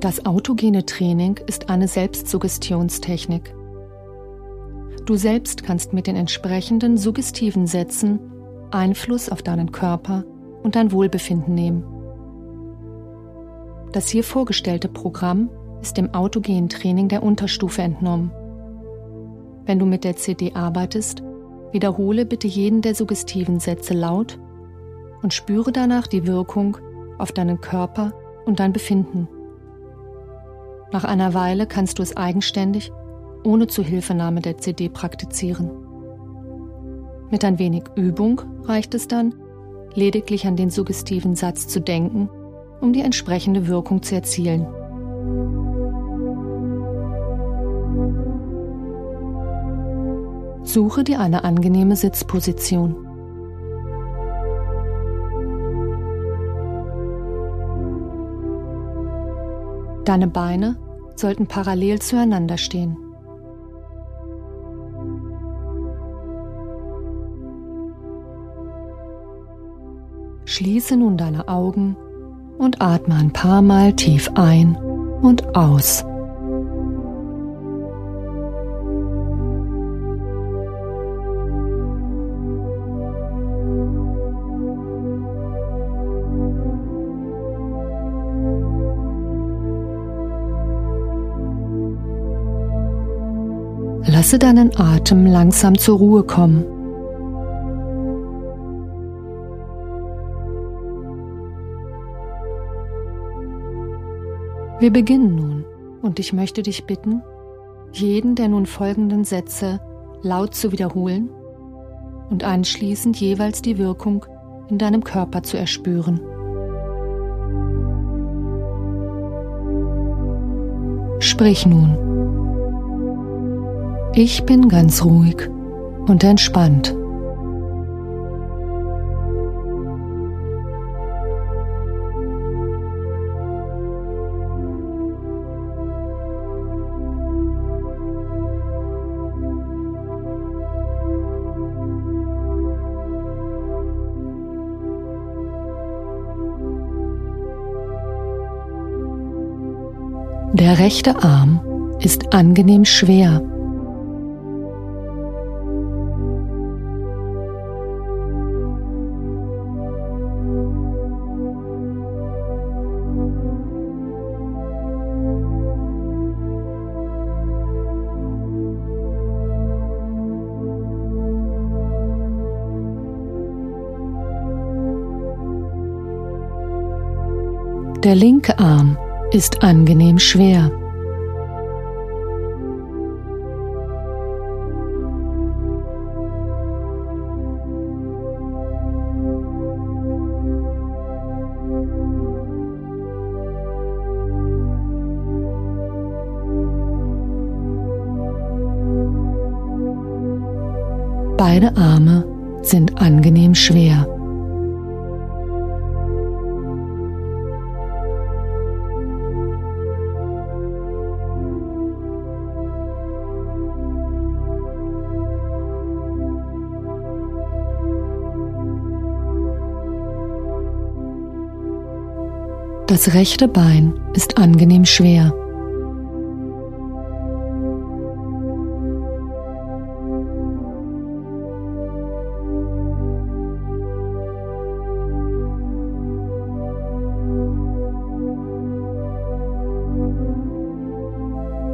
Das autogene Training ist eine Selbstsuggestionstechnik. Du selbst kannst mit den entsprechenden suggestiven Sätzen Einfluss auf deinen Körper und dein Wohlbefinden nehmen. Das hier vorgestellte Programm ist dem autogenen Training der Unterstufe entnommen. Wenn du mit der CD arbeitest, wiederhole bitte jeden der suggestiven Sätze laut und spüre danach die Wirkung auf deinen Körper und dein Befinden. Nach einer Weile kannst du es eigenständig, ohne Zuhilfenahme der CD praktizieren. Mit ein wenig Übung reicht es dann, lediglich an den suggestiven Satz zu denken, um die entsprechende Wirkung zu erzielen. Suche dir eine angenehme Sitzposition. Deine Beine sollten parallel zueinander stehen. Schließe nun deine Augen und atme ein paar Mal tief ein und aus. Lasse deinen Atem langsam zur Ruhe kommen. Wir beginnen nun und ich möchte dich bitten, jeden der nun folgenden Sätze laut zu wiederholen und anschließend jeweils die Wirkung in deinem Körper zu erspüren. Sprich nun. Ich bin ganz ruhig und entspannt. Der rechte Arm ist angenehm schwer Der linke Arm ist angenehm schwer. Beide Arme sind angenehm schwer. Das rechte Bein ist angenehm schwer.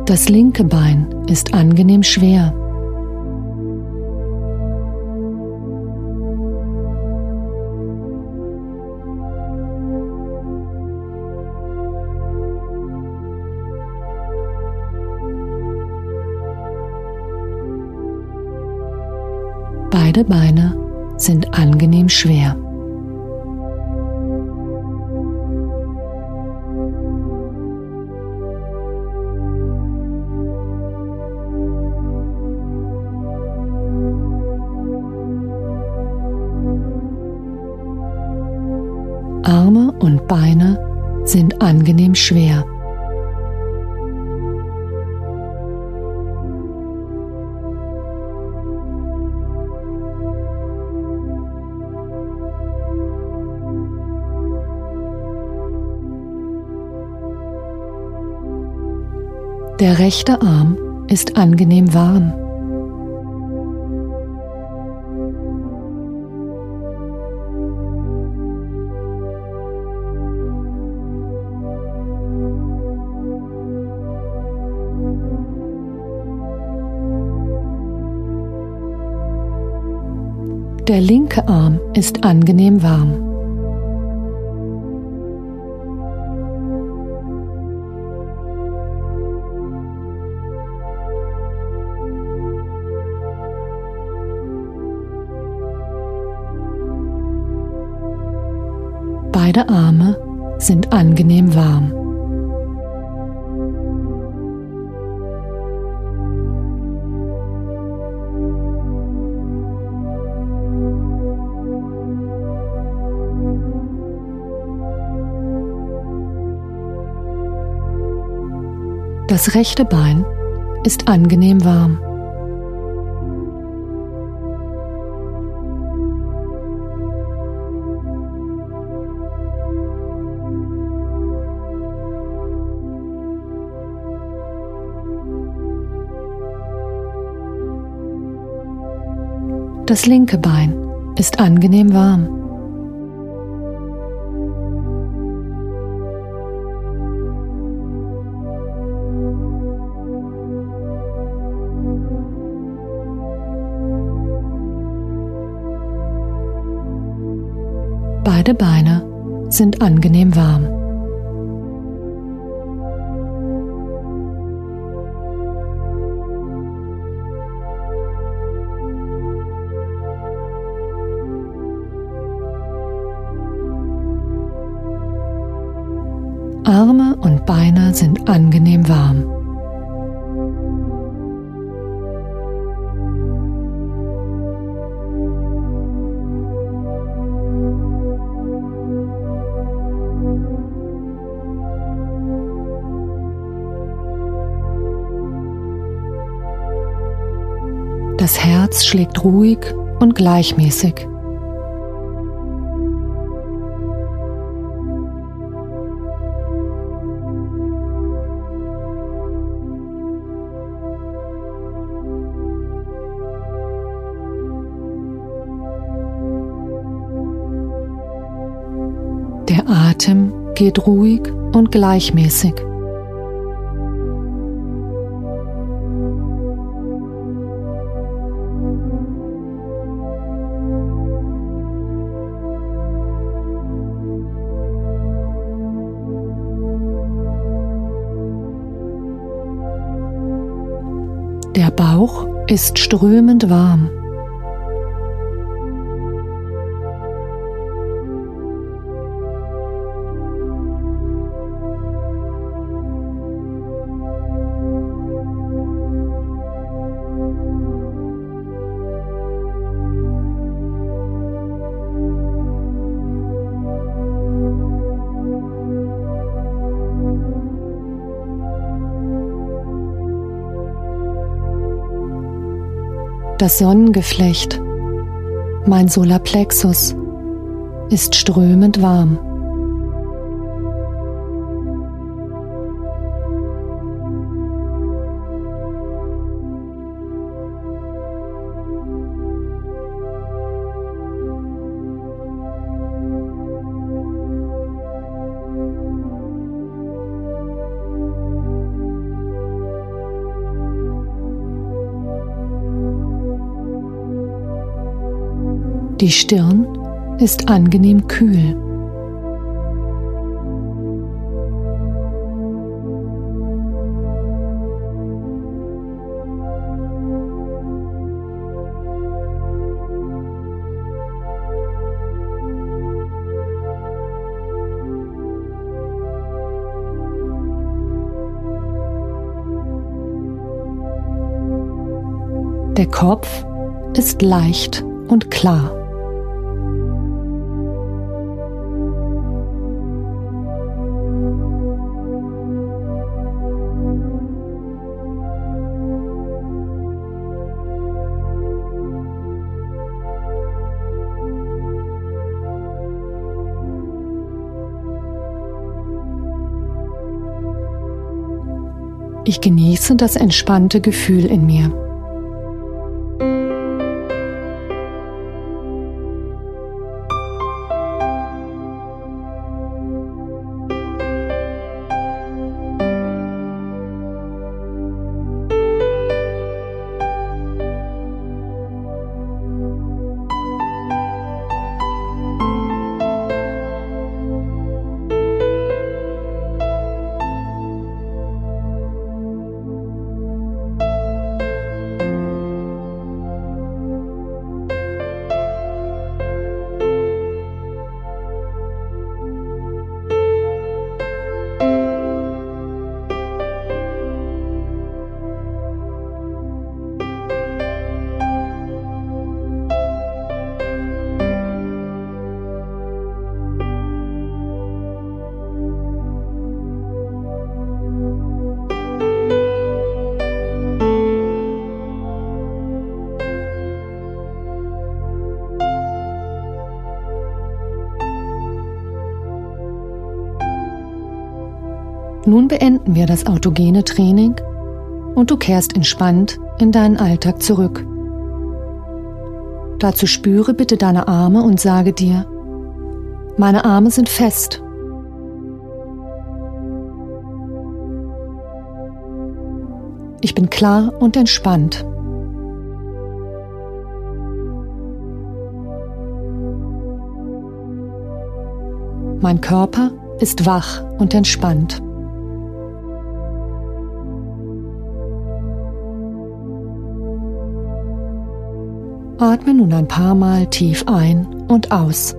Das linke Bein ist angenehm schwer. Beide Beine sind angenehm schwer. Arme und Beine sind angenehm schwer. Der rechte Arm ist angenehm warm. Der linke Arm ist angenehm warm. Beide Arme sind angenehm warm. Das rechte Bein ist angenehm warm. Das linke Bein ist angenehm warm. Beide Beine sind angenehm warm. Arme und Beine sind angenehm warm. Das Herz schlägt ruhig und gleichmäßig. Geht ruhig und gleichmäßig. Der Bauch ist strömend warm. Das Sonnengeflecht, mein Solarplexus, ist strömend warm. Die Stirn ist angenehm kühl. Der Kopf ist leicht und klar. Ich genieße das entspannte Gefühl in mir. Nun beenden wir das autogene Training und du kehrst entspannt in deinen Alltag zurück. Dazu spüre bitte deine Arme und sage dir, meine Arme sind fest. Ich bin klar und entspannt. Mein Körper ist wach und entspannt. Atme nun ein paar Mal tief ein und aus.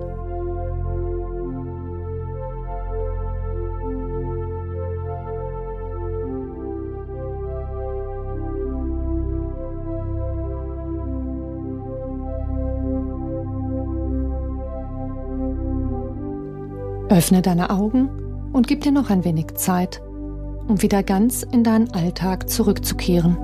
Öffne deine Augen und gib dir noch ein wenig Zeit, um wieder ganz in deinen Alltag zurückzukehren.